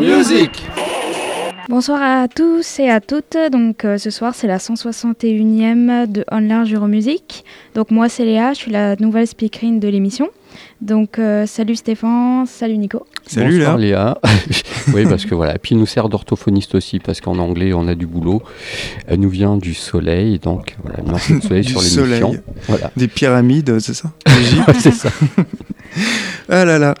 music Bonsoir à tous et à toutes. Donc euh, ce soir c'est la 161e de On Large Euromusic. Donc moi c'est Léa, je suis la nouvelle speakerine de l'émission. Donc euh, salut Stéphane, salut Nico. Salut Bonsoir Léa. Léa. oui, parce que voilà. Puis il nous sert d'orthophoniste aussi, parce qu'en anglais, on a du boulot. Elle nous vient du soleil, donc voilà, une marque de soleil Du sur l'émission. soleil. Voilà, Des pyramides, c'est ça? C'est ça. Ah là là.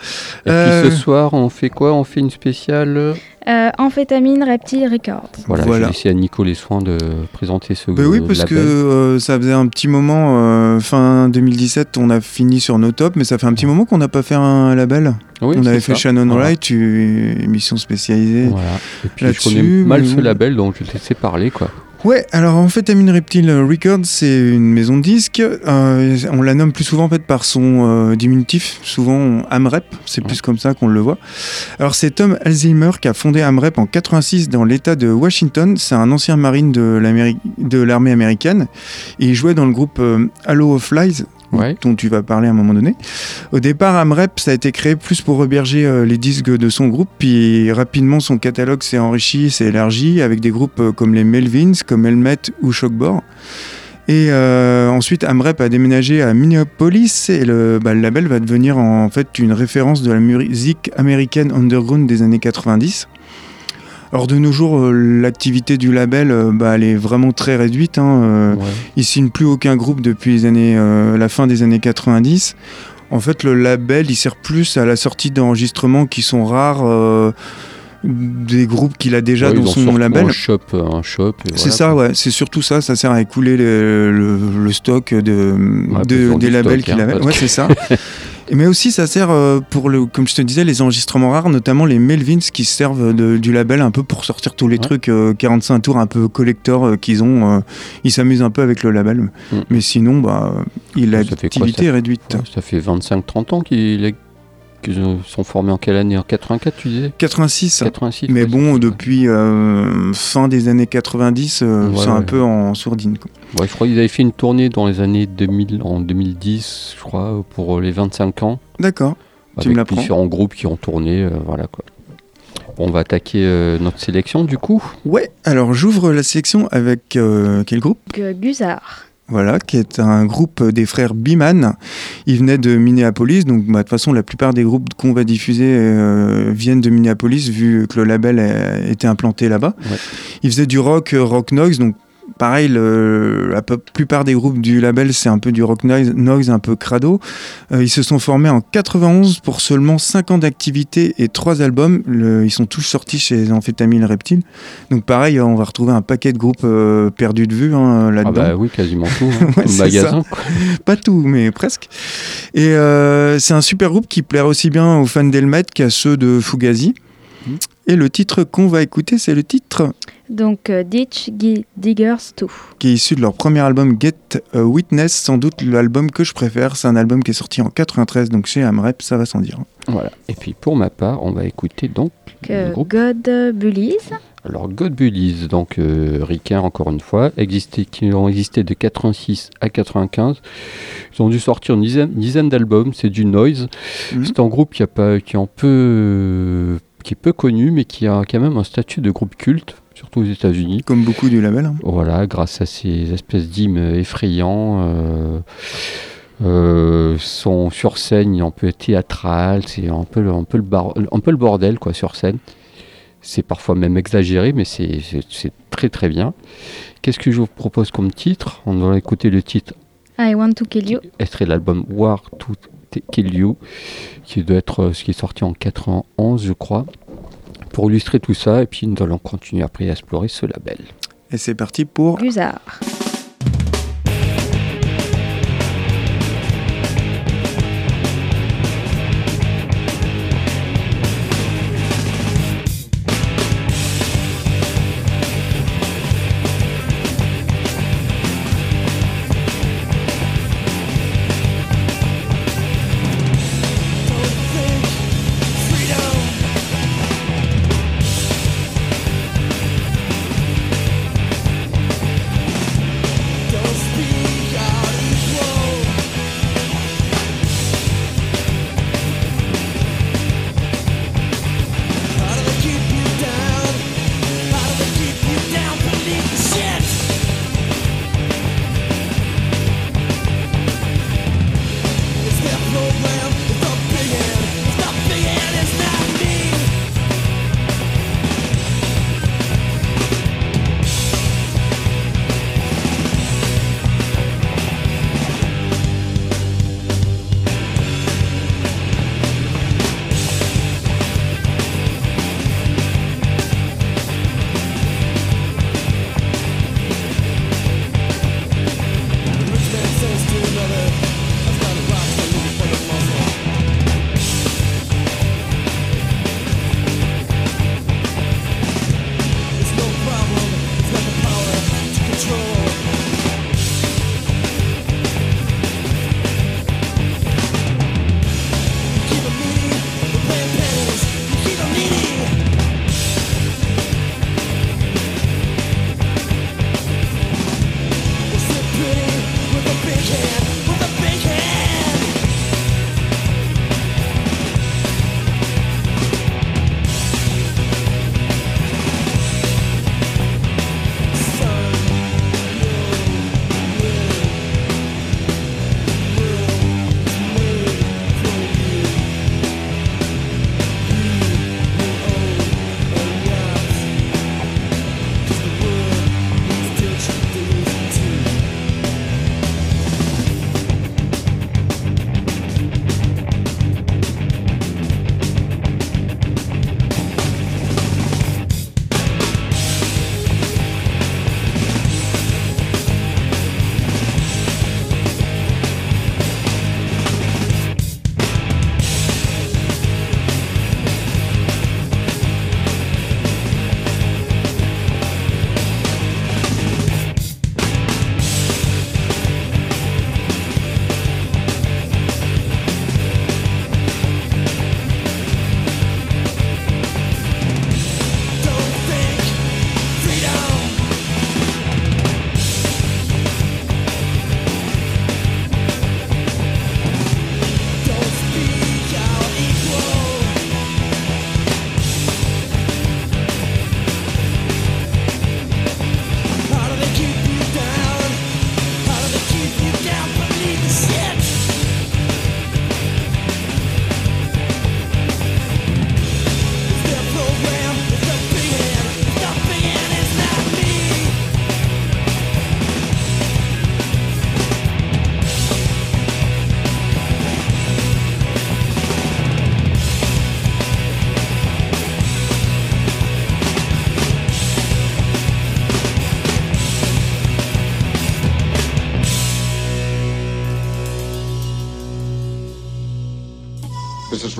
Et Euh, puis ce soir, on fait quoi? On fait une spéciale. Euh, Amphétamine Reptile Records. Voilà, Voilà. je vais laisser à Nico les soins de présenter ce Bah oui, euh, parce que euh, ça faisait un petit moment, euh, fin 2017, on a fini sur nos tops, mais ça fait un petit moment qu'on n'a pas fait un label. Oui, on avait fait ça. Shannon Voilà. Wright, une émission spécialisée. Voilà. Et puis je connais mal ce label, donc je te laisser parler quoi. Ouais, alors en fait, Amine Reptile Records, c'est une maison de disques. Euh, on la nomme plus souvent en fait par son euh, diminutif, souvent Amrep, c'est plus comme ça qu'on le voit. Alors c'est Tom Alzheimer qui a fondé Amrep en 86 dans l'État de Washington. C'est un ancien marine de l'armée américaine. Et il jouait dans le groupe euh, Halo of Flies. Ouais. dont tu vas parler à un moment donné. Au départ, Amrep, ça a été créé plus pour reberger euh, les disques de son groupe, puis rapidement son catalogue s'est enrichi, s'est élargi avec des groupes euh, comme les Melvins, comme Helmet ou Shockbore. Et euh, ensuite, Amrep a déménagé à Minneapolis et le, bah, le label va devenir en fait une référence de la musique américaine underground des années 90. Alors de nos jours, euh, l'activité du label, euh, bah, elle est vraiment très réduite. hein, euh, Ouais. il signe plus aucun groupe depuis les années, la fin des années 90. En fait, le label, il sert plus à la sortie d'enregistrements qui sont rares, des groupes qu'il a déjà Ouais, dans son label. Un shop, un shop. et C'est ça, ouais, c'est surtout ça, ça sert à écouler le, le- le stock de, Ouais, de- besoin des labels qu'il hein, avait. Ouais, c'est ça. Mais aussi, ça sert euh, pour, le, comme je te disais, les enregistrements rares, notamment les Melvins qui servent de- du label un peu pour sortir tous les Ouais. trucs euh, 45 tours un peu collector euh, qu'ils ont. euh, ils s'amusent un peu avec le label. Mm. Mais sinon, bah, l'activité est réduite. Ouais, ça fait 25-30 ans qu'ils est- qu'ils sont formés en quelle année? En 84, tu disais? 86. 86 Mais bon, depuis euh, fin des années 90, euh, Ouais, c'est un ouais. peu en sourdine. quoi. Ouais, je crois qu'ils avaient fait une tournée dans les années 2000, en 2010, je crois, pour les 25 ans. D'accord. Tu me avec l'apprends. différents groupes qui ont tourné, euh, voilà quoi. Bon, on va attaquer euh, notre sélection du coup. Ouais, alors j'ouvre la sélection avec euh, quel groupe? Gu- Guzard. Voilà, qui est un groupe des frères Biman. Ils venaient de Minneapolis, donc bah, de toute façon, la plupart des groupes qu'on va diffuser euh, viennent de Minneapolis, vu que le label a été implanté là-bas. Ouais. Ils faisaient du rock, euh, rock noise, donc pareil, le- la plupart des groupes du label, c'est un peu du rock noise, noise un peu crado. Euh, ils se sont formés en 91 pour seulement 5 ans d'activité et 3 albums. Le- ils sont tous sortis chez Amphétamine Reptile. Donc pareil, on va retrouver un paquet de groupes euh, perdus de vue hein, Ah là-dedans. bah oui, quasiment tout. hein, Ouais, magasin. quoi. Pas tout, mais presque. Et euh, c'est un super groupe qui plaira aussi bien aux fans d'Elmet qu'à ceux de Fugazi. Mhm. Et le titre qu'on va écouter, c'est le titre Donc euh, Ditch Diggers 2. qui est issu de leur premier album Get a Witness, sans doute l'album que je préfère. C'est un album qui est sorti en 93, donc chez Amrep, ça va sans dire. Voilà. Et puis pour ma part, on va écouter donc groupe. God Bullies. Alors God Bullies, donc euh, encore une fois, existé, qui ont existé de 86 à 95. Ils ont dû sortir une dizaine, dizaine d'albums, c'est du noise. Mhm. C'est un groupe qui, a pas, qui, est un peu, euh, qui est peu connu, mais qui a quand même un statut de groupe culte, surtout aux États-Unis. Comme beaucoup du label. hein. Voilà, grâce à ces espèces d'hymnes effrayants. Euh, euh, sont sur scène un peu théâtral, c'est un peu, le- un, peu le bar- un peu le bordel quoi sur scène. C'est parfois même exagéré, mais c'est c'est- c'est très très bien. Qu'est-ce que je vous propose comme titre? On va écouter le titre I Want to Kill You. extrait de l'album War to Kill You, qui doit être euh, ce qui est sorti en 91, je crois. Pour illustrer tout ça, et puis nous allons continuer après à explorer ce label. Et c'est parti pour Guzard.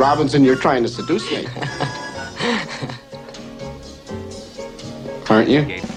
Robinson, you're trying to seduce me. Aren't you?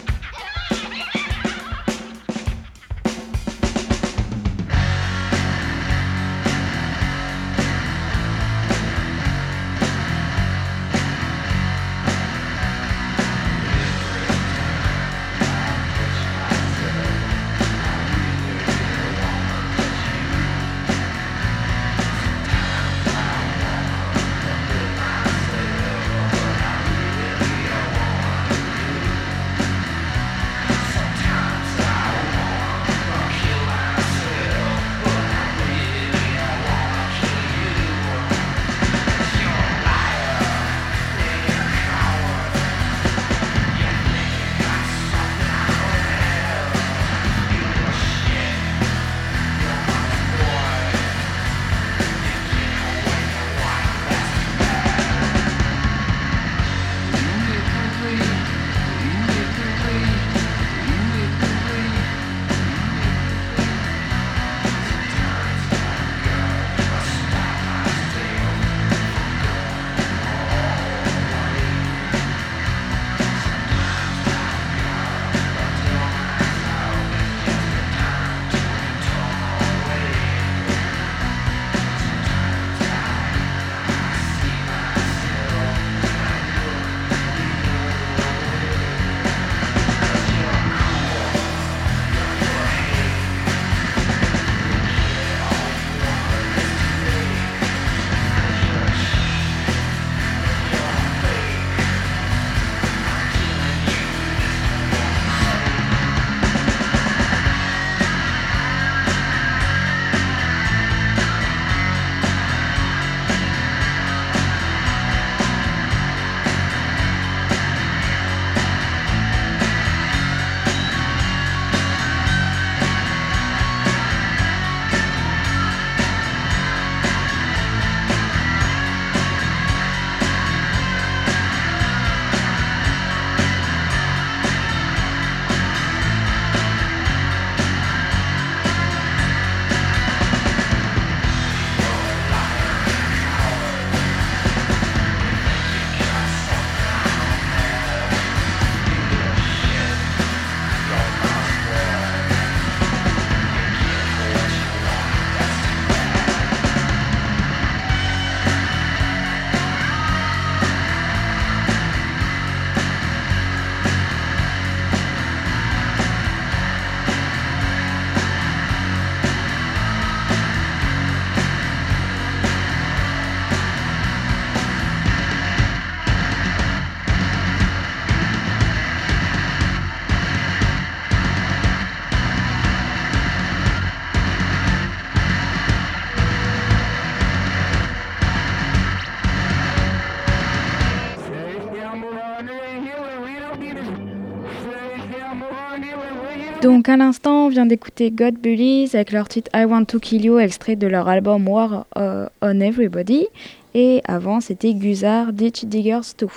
Donc à l'instant, on vient d'écouter God Bullies avec leur titre I Want to Kill You, extrait de leur album War euh, on Everybody. Et avant, c'était Guzard Ditch Diggers 2.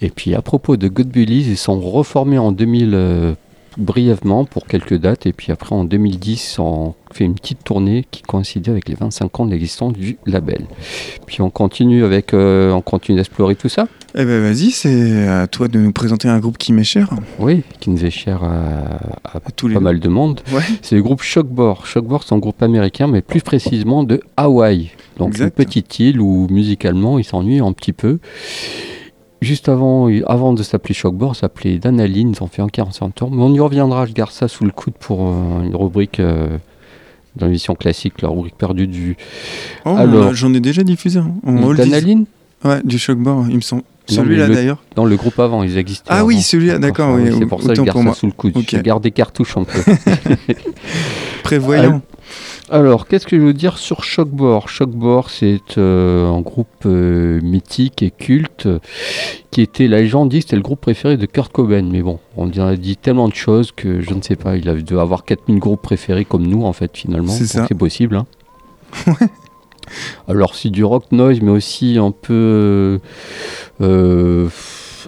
Et puis à propos de God Bullies, ils sont reformés en 2000 euh, brièvement pour quelques dates. Et puis après en 2010, on fait une petite tournée qui coïncidait avec les 25 ans d'existence du label. Puis on continue avec, euh, on continue d'explorer tout ça. Eh ben vas-y, c'est à toi de nous présenter un groupe qui m'est cher. Oui, qui nous est cher à, à tous pas les mal de monde. Ouais. C'est le groupe Shockboard. Shockboard, c'est un groupe américain, mais plus précisément de Hawaï. Donc Exact. une petite île où musicalement ils s'ennuient un petit peu. Juste avant, avant de s'appeler Shockboard, ça s'appelait Danaline, ils ont fait un 45 tours. Mais on y reviendra, je garde ça sous le coude pour euh, une rubrique euh, dans l'émission classique, la rubrique perdue du Oh, Alors. j'en ai déjà diffusé. hein. On. Danaline? Ouais, du Shockboard, il me semble. Celui-là d'ailleurs. Dans le groupe avant, ils existaient. Ah oui, celui-là, d'accord, Ah oui, c'est pour ça que je garde pour ça sous le coude. Ok. Je garde des cartouches un peu. Prévoyant. Alors, qu'est-ce que je veux dire sur Shockboard? Shockboard, c'est euh, un groupe euh, mythique et culte euh, qui était, la légende dit c'était le groupe préféré de Kurt Cobain. Mais bon, on a dit tellement de choses que je ne sais pas, il a dû avoir 4000 groupes préférés comme nous, en fait, finalement. C'est ça. C'est possible. hein. Alors, c'est du rock noise, mais aussi un peu. euh,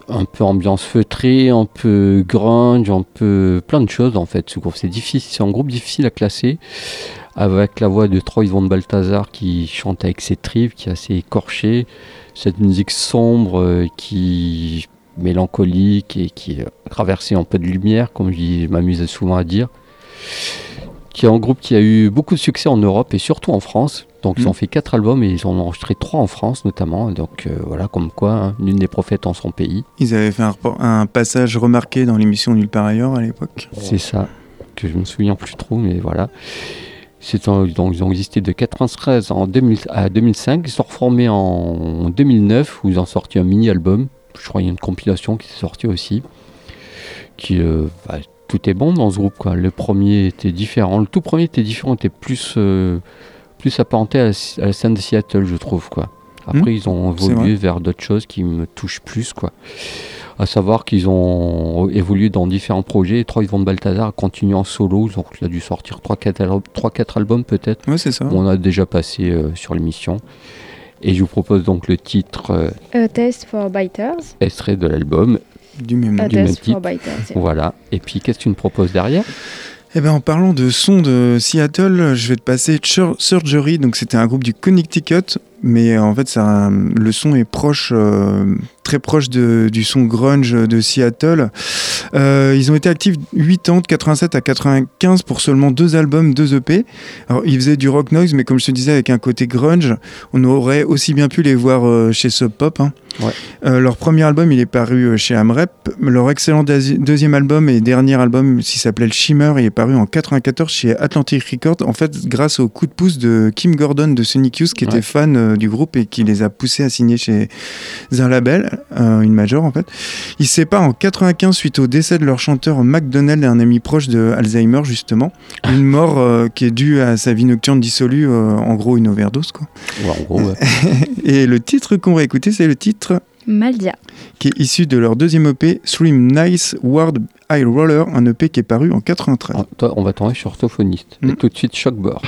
un peu ambiance feutrée, un peu grunge, un peu plein de choses en fait. Ce groupe, c'est difficile, c'est un groupe difficile à classer. avec la voix de Troy Von Balthazar qui chante avec ses tripes, qui est assez écorché. Cette musique sombre euh, qui mélancolique et qui est traversée un peu de lumière, comme je m'amusais souvent à dire. Qui est un groupe qui a eu beaucoup de succès en Europe et surtout en France. Donc ils Mhm. ont fait quatre albums et ils en ont enregistré trois en France notamment. Donc euh, voilà, comme quoi, hein, l'une des prophètes en son pays. Ils avaient fait un, passage remarqué dans l'émission Nulle part ailleurs à l'époque. C'est ça, que je me souviens plus trop, mais voilà. Un- donc, ils ont existé de 93 en 2000 à 2005. Ils sont reformés en 2009 où ils ont sorti un mini-album. Je crois qu'il y a une compilation qui est sortie aussi. Qui, euh, bah, tout est bon dans ce groupe. Quoi. Le premier était différent. Le tout premier était différent, était plus, euh, plus apparenté à, la- à la scène de Seattle, je trouve. Quoi. Après, Mhm, ils ont évolué vers d'autres choses qui me touchent plus. Quoi. À savoir qu'ils ont évolué dans différents projets. Et Troy Von Balthazar a continué en solo. Donc, il a dû sortir 3-4 albums peut-être. Ouais, c'est ça. On a déjà passé euh, sur l'émission. Et je vous propose donc le titre euh, A Taste for Biters. extrait de l'album. Du même. A du même Taste for. Biters. yeah. Voilà. Et puis, qu'est-ce que tu me proposes derrière? Eh ben, en parlant de son de Seattle, je vais te passer Surgery. Donc, c'était un groupe du Connecticut, mais euh, en fait, le son est proche, euh, très proche du son grunge de Seattle. Euh, ils ont été actifs 8 ans, de 87 à 95, pour seulement deux albums, deux EP. Alors, ils faisaient du rock noise, mais comme je te disais, avec un côté grunge, on aurait aussi bien pu les voir chez Sub Pop. hein. Ouais. Euh, leur premier album, il est paru euh, chez Amrep. Leur excellent deuxième album et dernier album, qui s'appelait Le Shimmer, il est paru en 94 chez Atlantic Records. En fait, grâce au coup de pouce de Kim Gordon de Sonic Youth, qui Ouais. était fan euh, du groupe et qui les a poussés à signer chez un label, euh, une major en fait. Ils se séparent en 95 suite au décès de leur chanteur McDonald et un ami proche de Alzheimer, justement. Une mort qui est due à sa vie nocturne dissolue, en gros une overdose. Quoi. Ouais, En gros, ouais. Et le titre qu'on va écouter, c'est le titre Maldia. qui est issu de leur deuxième EP, Stream Nice World High Roller, un EP qui est paru en 93. Ah, toi, on va tomber sur Orthophoniste. Mm. Et tout de suite, Shockbore.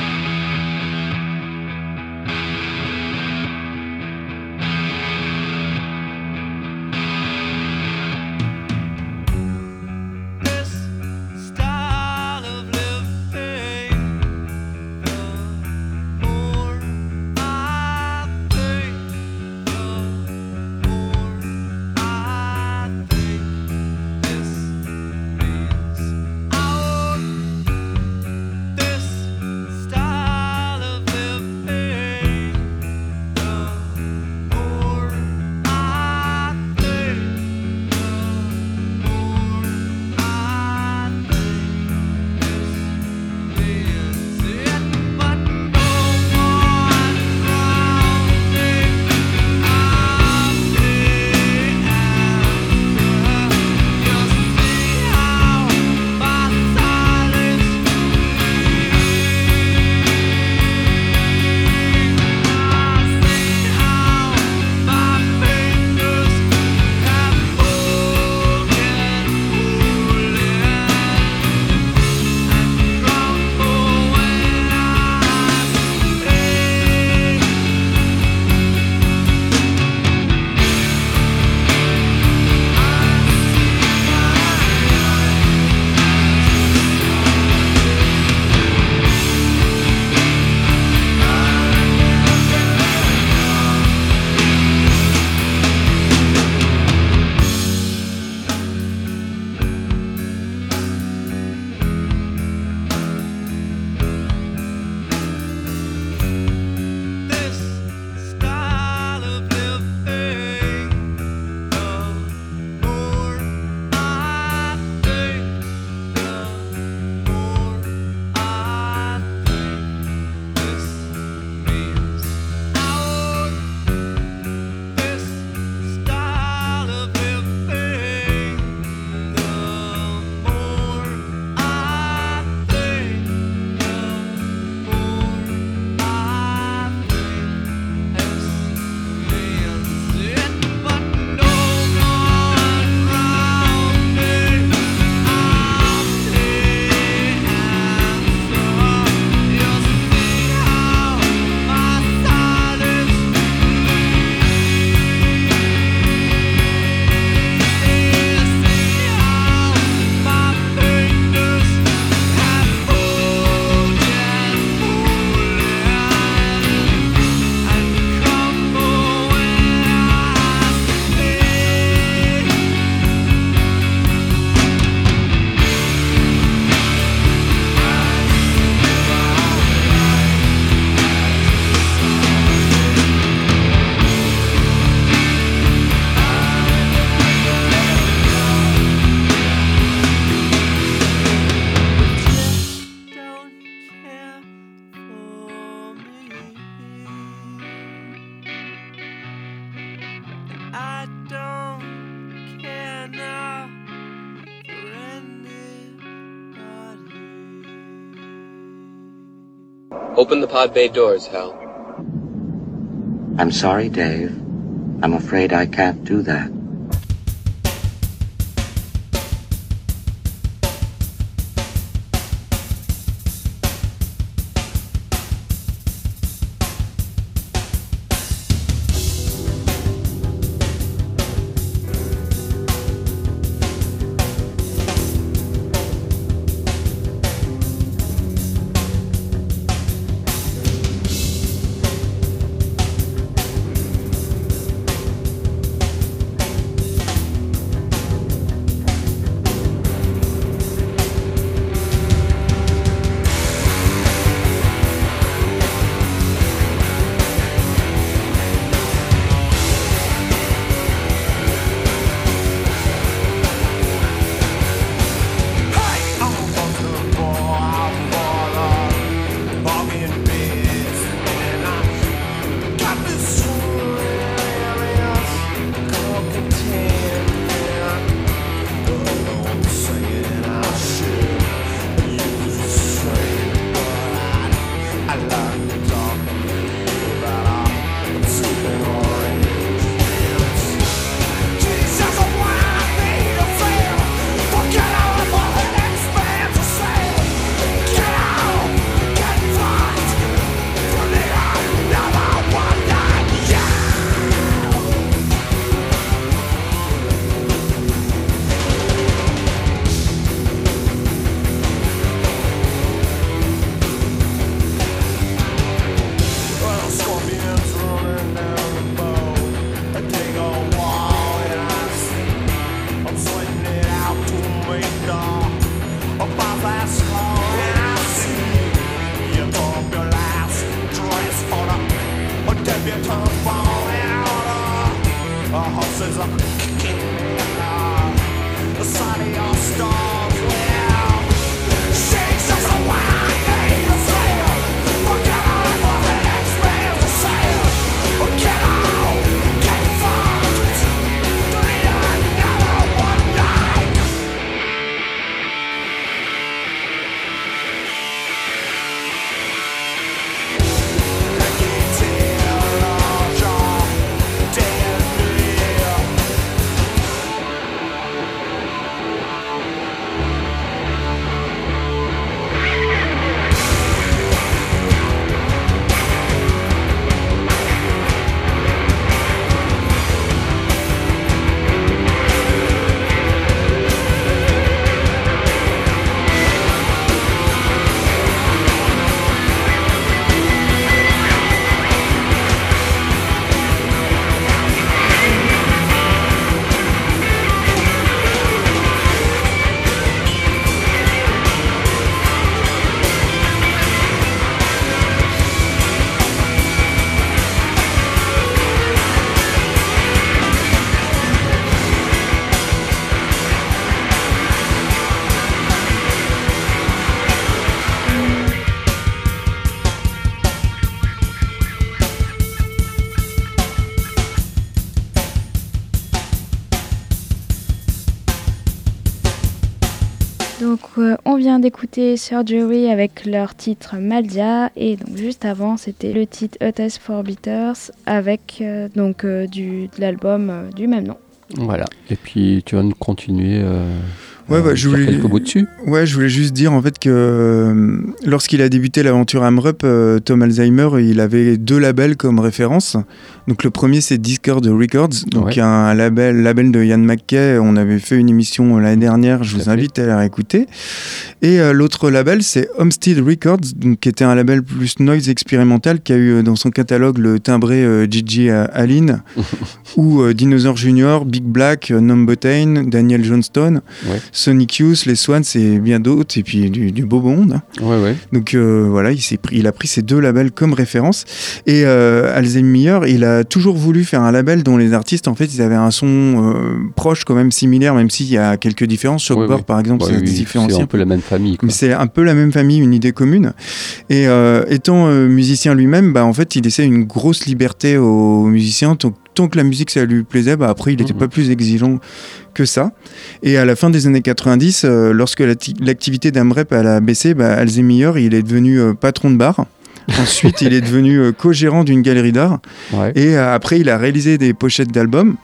Open the pod bay doors, Hal. I'm sorry, Dave. I'm afraid I can't do that. D'écouter Surgery avec leur titre Maldia et donc juste avant c'était le titre A Test for Beaters avec euh, donc euh, du, de l'album euh, du même nom. Voilà. Et puis tu vas nous continuer. euh, Ouais, euh, bah, je voulais- dessus. Ouais, je voulais juste dire en fait que lorsqu'il a débuté l'aventure Amrup, euh, Tom Alzheimer, il avait deux labels comme référence. Donc le premier c'est Discord Records, donc Ouais. un label, label de Ian McKay. On avait fait une émission l'année dernière, je vous invite à la réécouter. Et euh, l'autre label c'est Homestead Records, donc, qui était un label plus noise expérimental qui a eu euh, dans son catalogue le timbré euh, Gigi Allen ou euh, Dinosaur Junior, Big Black, euh, Numbotain, Daniel Johnston. Ouais. Sonic Youth, les Swans et bien d'autres, et puis du, du beau monde. Ouais, ouais. Donc euh, voilà, il, s'est pris, il a pris ces deux labels comme référence. Et euh, Alzheimer, il a toujours voulu faire un label dont les artistes, en fait, ils avaient un son euh, proche, quand même similaire, même s'il y a quelques différences. Shockboard, Ouais, ouais. par exemple, Ouais, c'est oui, un peu la même famille. quoi. Mais c'est un peu la même famille, une idée commune. Et euh, étant euh, musicien lui-même, bah, en fait, il laissait une grosse liberté aux musiciens. Tant, tant que la musique, ça lui plaisait, bah, après, il n'était Mhm. pas plus exigeant que ça. Et à la fin des années 90, euh, lorsque l'acti- l'activité d'Amrep a baissé, bah, Alzheimer, il est devenu euh, patron de bar. Ensuite, il est devenu euh, co-gérant d'une galerie d'art. Ouais. Et euh, après, il a réalisé des pochettes d'albums.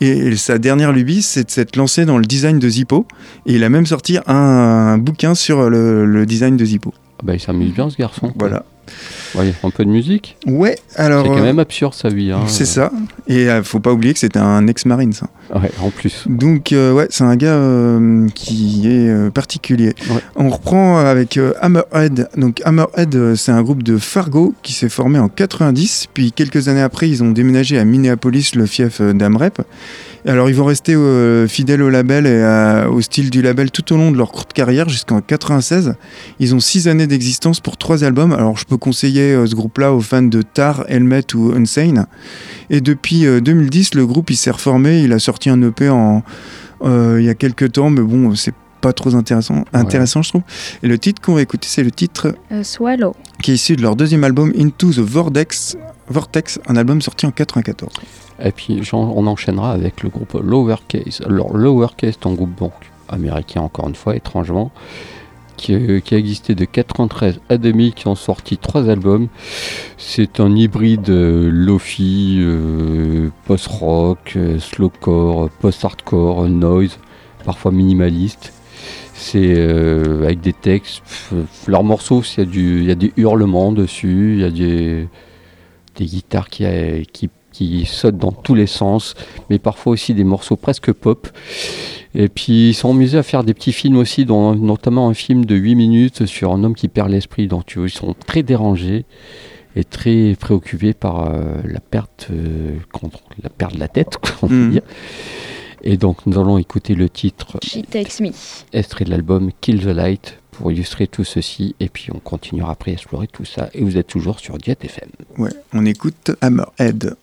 Et sa dernière lubie, c'est de s'être lancé dans le design de Zippo. Et il a même sorti un, un bouquin sur le, le design de Zippo. Ah Bah, il s'amuse bien ce garçon. Voilà. Ouais, un peu de musique. Ouais, alors. C'est quand euh, même absurde sa vie. Hein. c'est ça. Et euh, faut pas oublier que c'était un ex-marine, ça. Ouais, en plus. Donc, euh, ouais, c'est un gars euh, qui est particulier. Ouais. On reprend avec Hammerhead. Donc, Hammerhead, c'est un groupe de Fargo qui s'est formé en 90. Puis, quelques années après, ils ont déménagé à Minneapolis, le fief d'Amrep. Alors, ils vont rester euh, fidèles au label et à- au style du label tout au long de leur courte carrière jusqu'en 96. Ils ont six années d'existence pour trois albums. Alors, je peux conseiller euh, ce groupe-là aux fans de Tar, Helmet ou Unsane. Et depuis euh, 2010, le groupe il s'est reformé. Il a sorti un EP en, euh, il y a quelques temps, mais bon, c'est pas trop intéressant, intéressant je trouve. Et le titre qu'on va écouter, c'est le titre Euh, Swallow. qui est issu de leur deuxième album Into the Vortex, Vortex un album sorti en 94. Et puis on enchaînera avec le groupe Lowercase. Alors Lowercase, c'est un groupe donc américain encore une fois, étrangement, qui, euh, a existé de 93 à 2000, qui ont sorti trois albums. C'est un hybride euh, lofi, euh, post-rock, euh, slowcore, post-hardcore, noise, parfois minimaliste. C'est avec des textes. Leurs morceaux, il y, y a des hurlements dessus, il y a des, des guitares qui, euh, qui, qui sautent dans tous les sens, mais parfois aussi des morceaux presque pop. Et puis ils sont amusés à faire des petits films aussi, dont, notamment un film de 8 minutes sur un homme qui perd l'esprit. Donc tu vois, ils sont très dérangés et très préoccupés par euh, la perte, euh, contre- la perte de la tête, on peut Mhm. dire. Et donc nous allons écouter le titre She Takes Me. extrait de l'album Kill the Light pour illustrer tout ceci et puis on continuera après à explorer tout ça et vous êtes toujours sur Diet FM. Ouais, on écoute Hammerhead.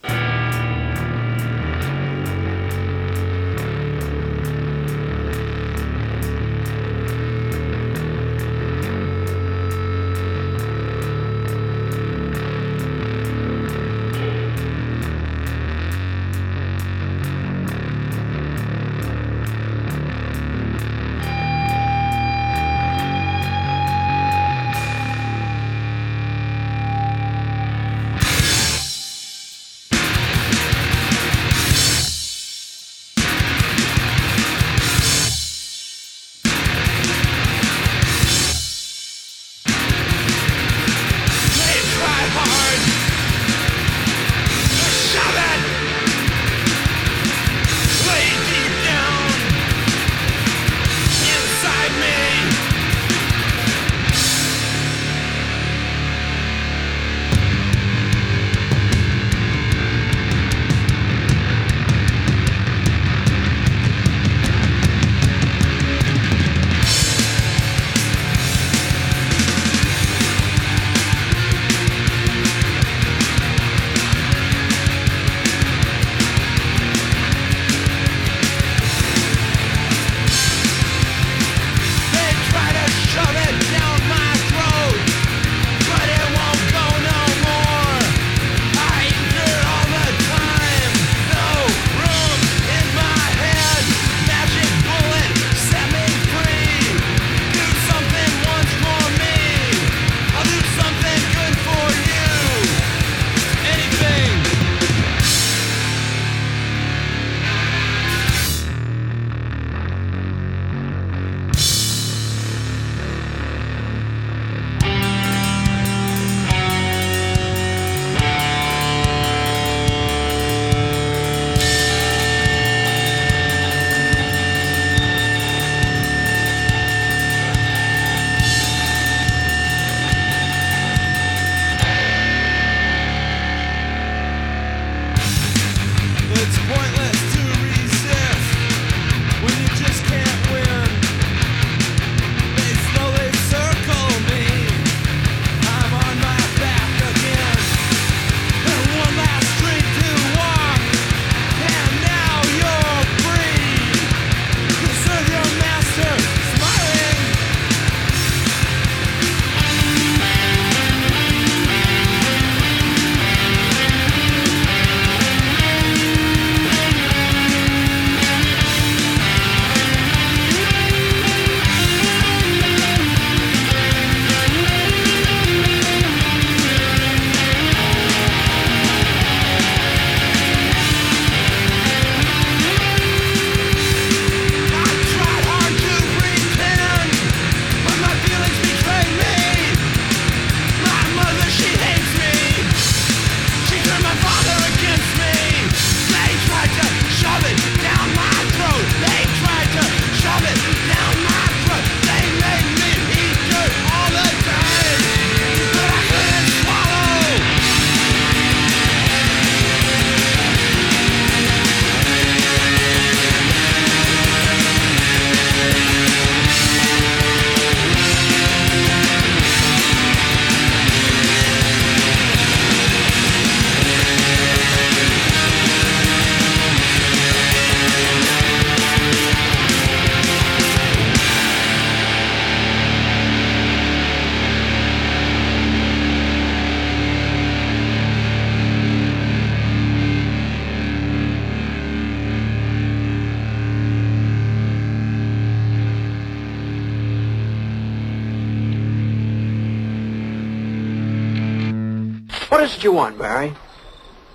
Want, Barry?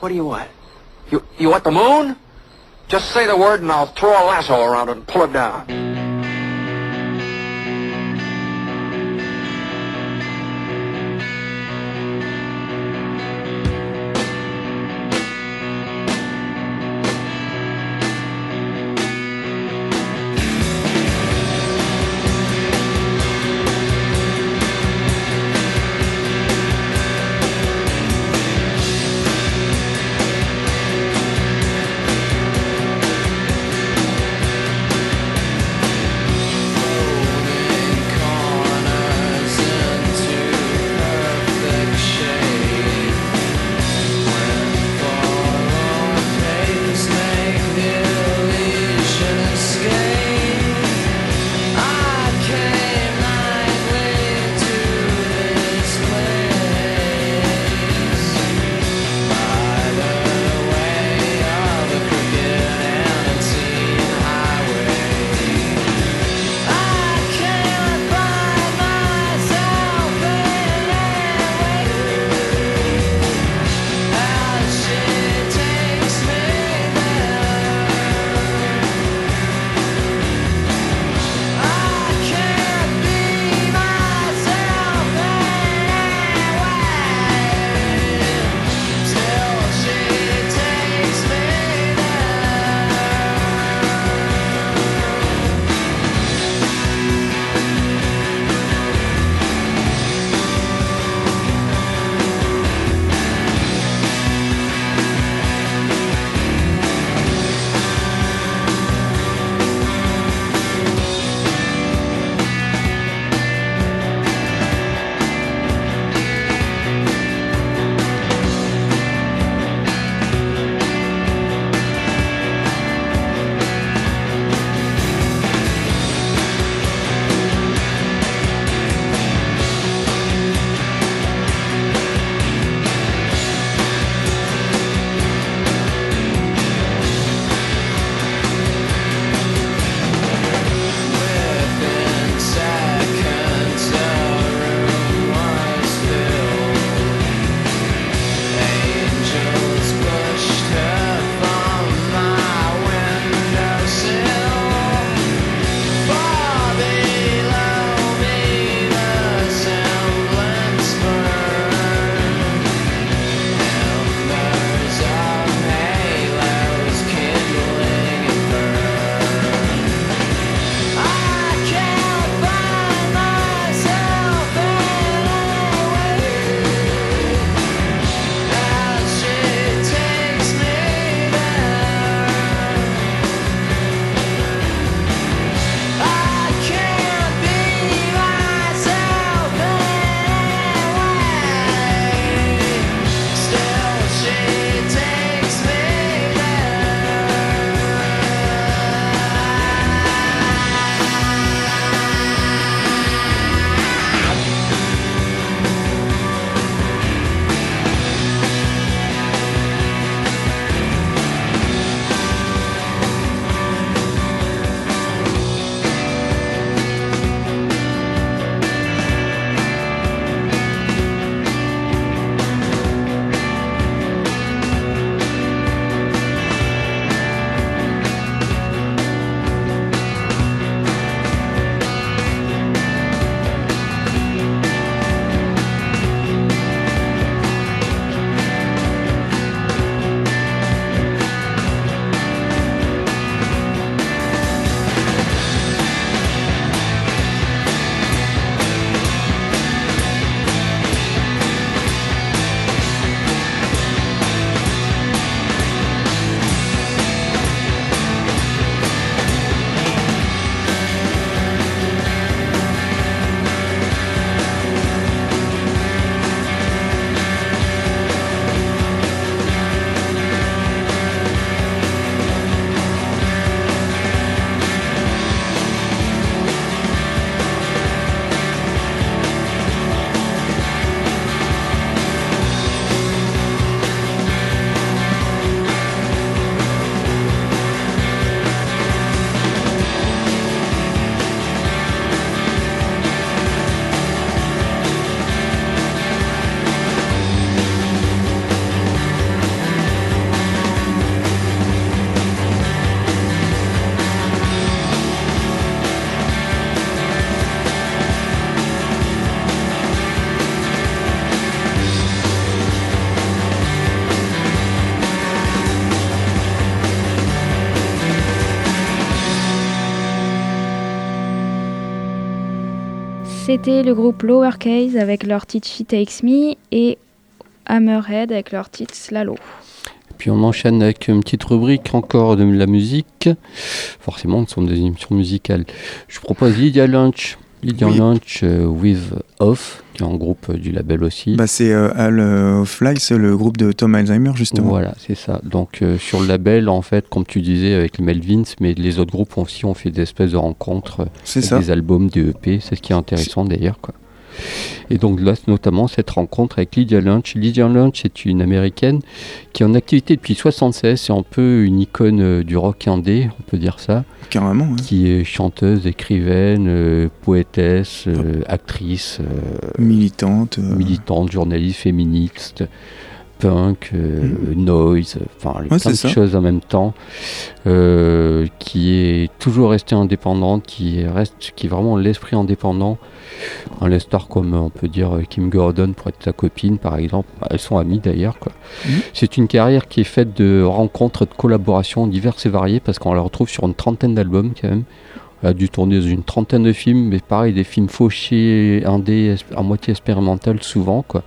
What do you want? You, you want the moon? Just say the word and I'll throw a lasso around it and pull it down. C'était le groupe Lowercase avec leur titre She Takes Me et Hammerhead avec leur titre Slalo. Puis on enchaîne avec une petite rubrique encore de la musique. Forcément, ce sont des émissions musicales. Je propose Lydia Lunch. Lydia Oui. Lunch euh, with Off, qui est un groupe euh, du label aussi. Bah, c'est euh, Al euh, Fly, c'est le groupe de Tom Alzheimer, justement. Voilà, c'est ça. Donc sur le label, en fait, comme tu disais avec les Melvins, mais les autres groupes aussi ont fait des espèces de rencontres C'est avec ça. des albums, des EP. C'est ce qui est intéressant d'ailleurs. Quoi. Et donc là, notamment cette rencontre avec Lydia Lunch. Lydia Lunch est une américaine qui est en activité depuis 76. C'est un peu une icône euh, du rock indé, on peut dire ça. Carrément. ouais. Qui est chanteuse, écrivaine, euh, poétesse, euh, actrice, euh, Militante. militante, journaliste, féministe, punk, euh, noise, enfin Ouais, plein c'est de ça. choses en même temps, euh, qui est toujours restée indépendante, qui reste, qui est vraiment l'esprit indépendant. Un les stars comme on peut dire euh, Kim Gordon pour être sa copine par exemple, Bah, elles sont amies d'ailleurs. quoi. Mhm. C'est une carrière qui est faite de rencontres, de collaborations diverses et variées parce qu'on la retrouve sur une trentaine d'albums quand même. Elle a dû tourner dans une trentaine de films, mais pareil, des films fauchés, indés, à moitié expérimental souvent, quoi.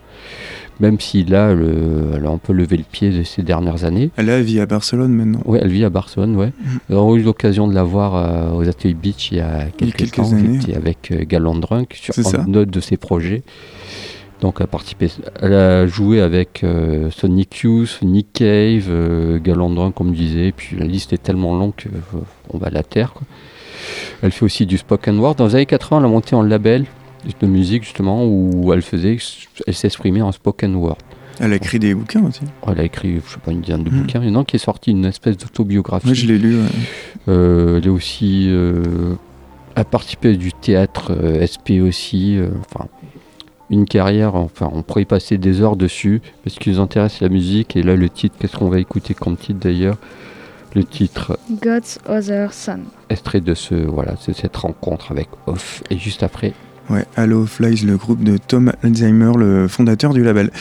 Même si là, le- elle a un peu levé le pied de ces dernières années. Elle a vie à Barcelone maintenant. Oui, elle vit à Barcelone, ouais. On a eu l'occasion de la voir euh, aux Ateliers Beach il y a quelques, quelques temps. années. Avec euh, Galant Drunk sur C'est ça. un autre de ses projets. Donc elle a participé, elle a joué avec euh, Sonic Youth, Nick Cave, euh, comme je disais. Puis la liste est tellement longue qu'on va à la terre. quoi. Elle fait aussi du spoken word. Dans les années 80, elle a monté en label de musique justement où elle faisait, elle s'exprimait en spoken word. Elle a écrit des bouquins aussi. Elle a écrit, je sais pas, une dizaine de Mhm. bouquins. Il y en a un qui est sorti, une espèce d'autobiographie. Moi, je l'ai lu. ouais. Euh, elle est aussi euh, a participé du théâtre euh, SP aussi. euh, enfin, une carrière. Enfin, on pourrait y passer des heures dessus parce qu'il nous intéresse la musique. Et là, le titre, qu'est-ce qu'on va écouter comme titre d'ailleurs? Le titre God's Other Son. extrait de ce voilà, c'est cette rencontre avec Off. Et juste après, Ouais, Hello Flies, le groupe de Tom Alzheimer, le fondateur du label.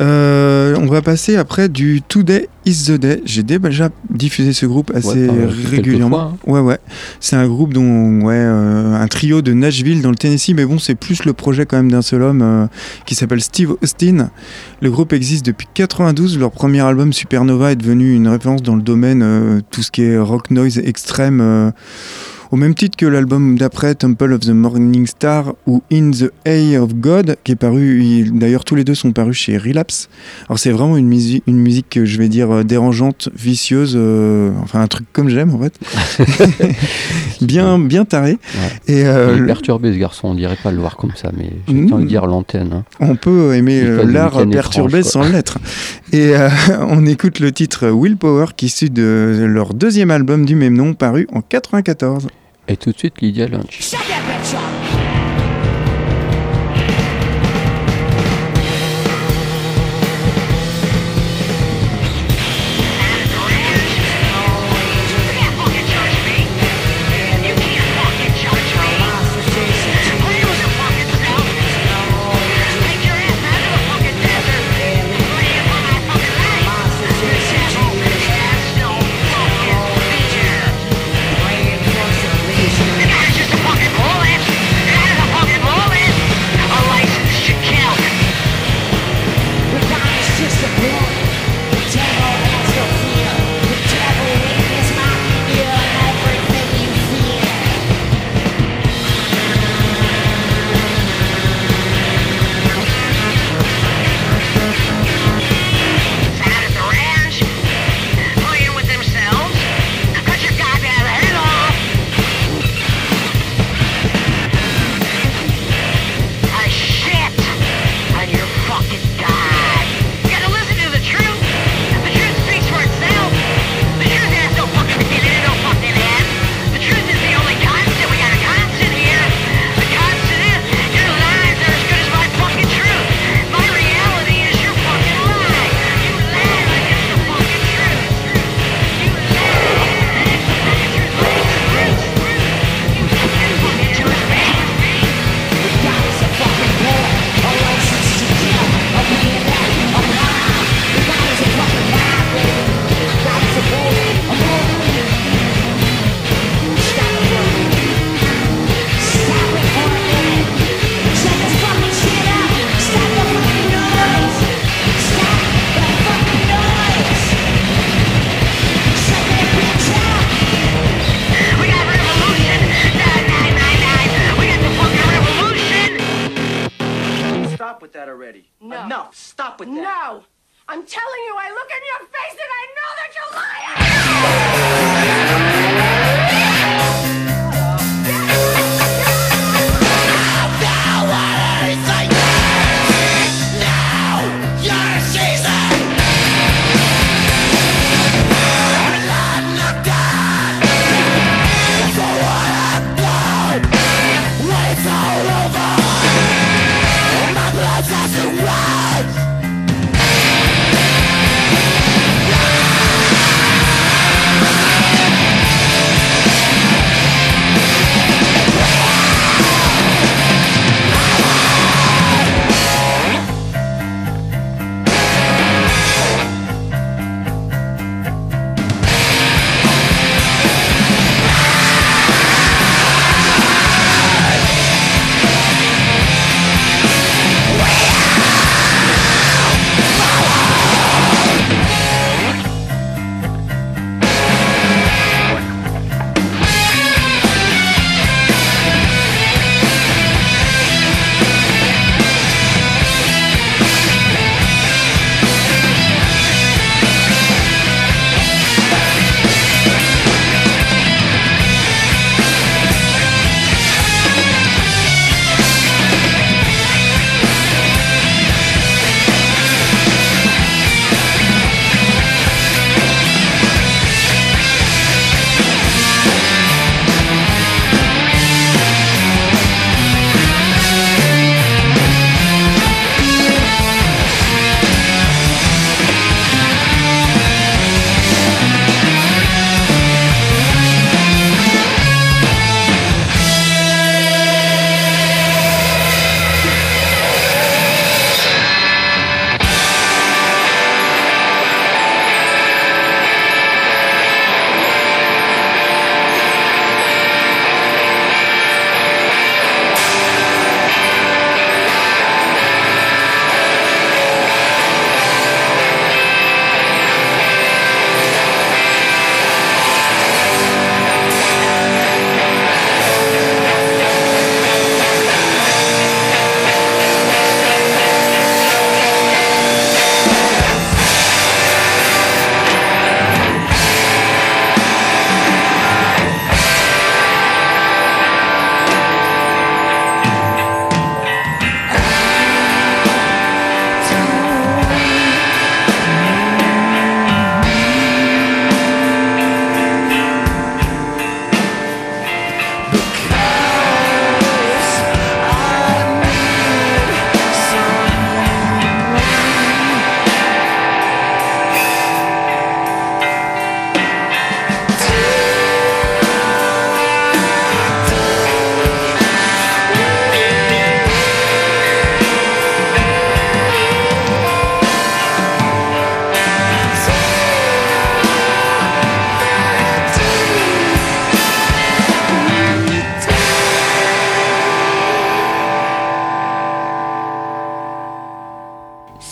Euh, on va passer après du Today is the Day. J'ai déjà diffusé ce groupe assez régulièrement. fois, hein. Ouais, ouais. C'est un groupe dont, ouais, euh, un trio de Nashville dans le Tennessee, mais bon, c'est plus le projet quand même d'un seul homme euh, qui s'appelle Steve Austin. Le groupe existe depuis 92. Leur premier album Supernova est devenu une référence dans le domaine tout ce qui est rock noise extrême. Euh, au même titre que l'album d'après, Temple of the Morning Star ou In the Eye of God, qui est paru, il- d'ailleurs tous les deux sont parus chez Relapse. Alors c'est vraiment une, musique une musique, que je vais dire, euh, dérangeante, vicieuse, euh, enfin un truc comme j'aime en fait. bien, bien taré. Ouais. Et euh, il est perturbé ce garçon. On dirait pas le voir comme ça, mais je Mhm. tiens à le dire l'antenne. hein. on peut aimer euh, l'art perturbé étranges, sans l'être. Et euh, on écoute le titre Willpower, qui est issu de leur deuxième album du même nom, paru en 94. Et tout de suite, Lydia Lunch.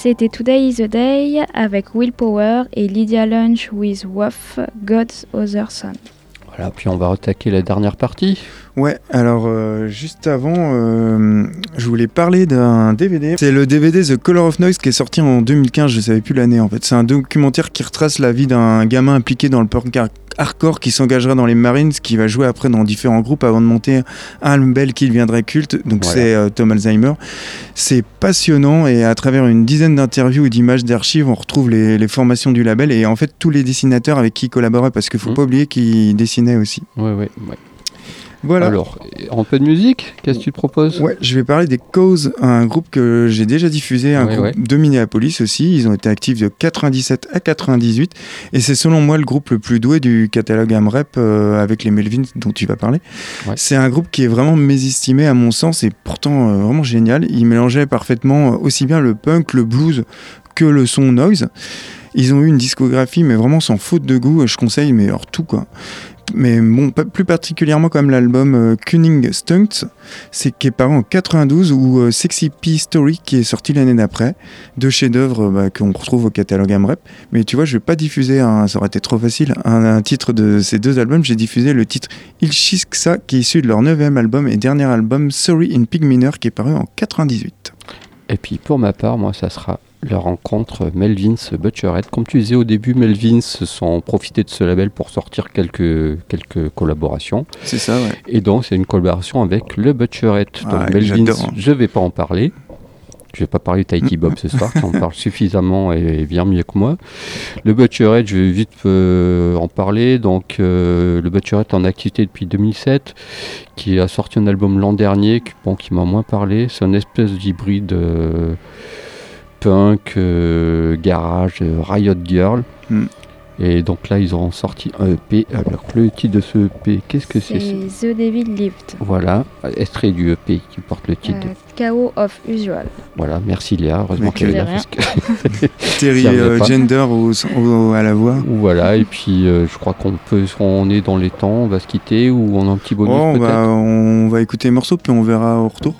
C'était Today is the Day avec Willpower et Lydia Lunch with Wolf, God's Other Son. Voilà, puis on va attaquer la dernière partie. Ouais, alors euh, juste avant, euh, je voulais parler d'un DVD. C'est le DVD The Color of Noise qui est sorti en 2015, je savais plus l'année en fait. C'est un documentaire qui retrace la vie d'un gamin impliqué dans le punk har- hardcore qui s'engagera dans les Marines, qui va jouer après dans différents groupes avant de monter un label qui deviendrait culte. Donc Voilà. c'est euh, Tom Alzheimer. C'est passionnant et à travers une dizaine d'interviews et d'images d'archives, on retrouve les, les formations du label et en fait tous les dessinateurs avec qui il collaborait parce qu'il faut Mhm. pas oublier qu'il dessinait aussi. Ouais, ouais, ouais. Voilà. Alors, en peu de musique, qu'est-ce que tu proposes? Ouais, je vais parler des Causes, un groupe que j'ai déjà diffusé, un Ouais, groupe ouais. de Minneapolis aussi. Ils ont été actifs de 97 à 98 et c'est selon moi le groupe le plus doué du catalogue AmRep euh, avec les Melvins dont tu vas parler. Ouais. C'est un groupe qui est vraiment mésestimé à mon sens et pourtant euh, vraiment génial. Il mélangeait parfaitement euh, aussi bien le punk, le blues que le son noise. Ils ont eu une discographie mais vraiment sans faute de goût. Je conseille mais alors tout quoi. Mais bon, plus particulièrement comme l'album euh, Cunning Stunts, c'est qui est paru en 92 ou euh, Sexy Pea Story qui est sorti l'année d'après, deux chefs-d'œuvre euh, bah, qu'on retrouve au catalogue AmRep. Mais tu vois, je vais pas diffuser, ça aurait été trop facile, un, titre de ces deux albums. J'ai diffusé le titre Il Shisksa qui est issu de leur neuvième album et dernier album Sorry in Pig Minor qui est paru en 98. Et puis pour ma part, moi, ça sera la rencontre Melvins Butcherhead. Comme tu disais au début, Melvins sont profité de ce label pour sortir quelques, quelques collaborations. C'est ça, ouais. Et donc, c'est une collaboration avec le Butcherhead. Donc, Melvins, je vais pas en parler. Je vais pas parler de Tahiti Bob ce soir, qui en parle suffisamment et bien mieux que moi. Le Butcherhead, je vais vite euh, en parler. Donc, euh, le Butcherhead est en activité depuis 2007, qui a sorti un album l'an dernier, qui, bon, qui m'a moins parlé. C'est une espèce d'hybride euh, punk, euh, garage, euh, Riot Girl. Mm. Et donc là, ils ont sorti un EP. Alors, le titre de ce EP, qu'est-ce que c'est ce- C'est The Devil Lived. Voilà, extrait du EP qui porte le titre. Euh, Chaos of Usual. Voilà, merci Léa, heureusement qu'elle est là. Que- Terry euh. Gender au- au- à la voix. voilà, et puis euh, je crois qu'on peut, on est dans les temps, on va se quitter ou on a un petit bonus Oh, on, va, on va écouter les morceaux, puis on verra au retour.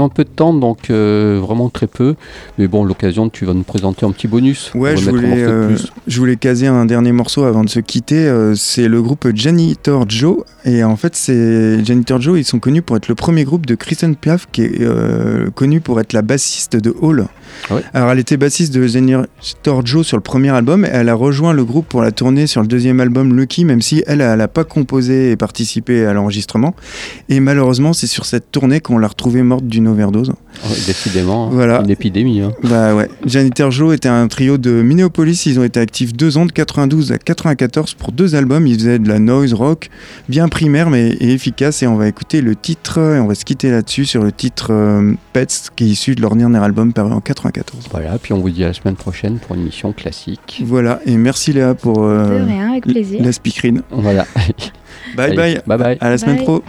Un peu de temps, donc euh, vraiment très peu. Mais bon, l'occasion, tu vas nous présenter un petit bonus. Ouais, je voulais, euh, je voulais caser un dernier morceau avant de se quitter. euh, c'est le groupe Janitor Joe. Et en fait, c'est Janitor Joe, ils sont connus pour être le premier groupe de Kristen Piaf qui est euh, connu pour être la bassiste de Hall. Ah ouais. Alors, elle était bassiste de Janitor Joe sur le premier album. Et elle a rejoint le groupe pour la tournée sur le deuxième album Lucky, même si elle, elle n'a pas composé et participé à l'enregistrement. Et malheureusement, c'est sur cette tournée qu'on l'a retrouvée morte d'une overdose. Ouais, décidément, Voilà. une épidémie. hein. Bah ouais. Janitor Joe était un trio de Minneapolis. Ils ont été actifs deux ans, de 92 à 94 pour deux albums. Ils faisaient de la noise rock, bien primaire mais et efficace. Et on va écouter le titre, et on va se quitter là-dessus sur le titre euh, Pets, qui est issu de leur dernier album paru en 94. Voilà, puis on vous dit à la semaine prochaine pour une émission classique. Voilà. Et merci Léa pour euh, De rien, avec plaisir. la speakerine. Voilà. Bye Allez, bye. Bye bye. À la semaine Bye. pro.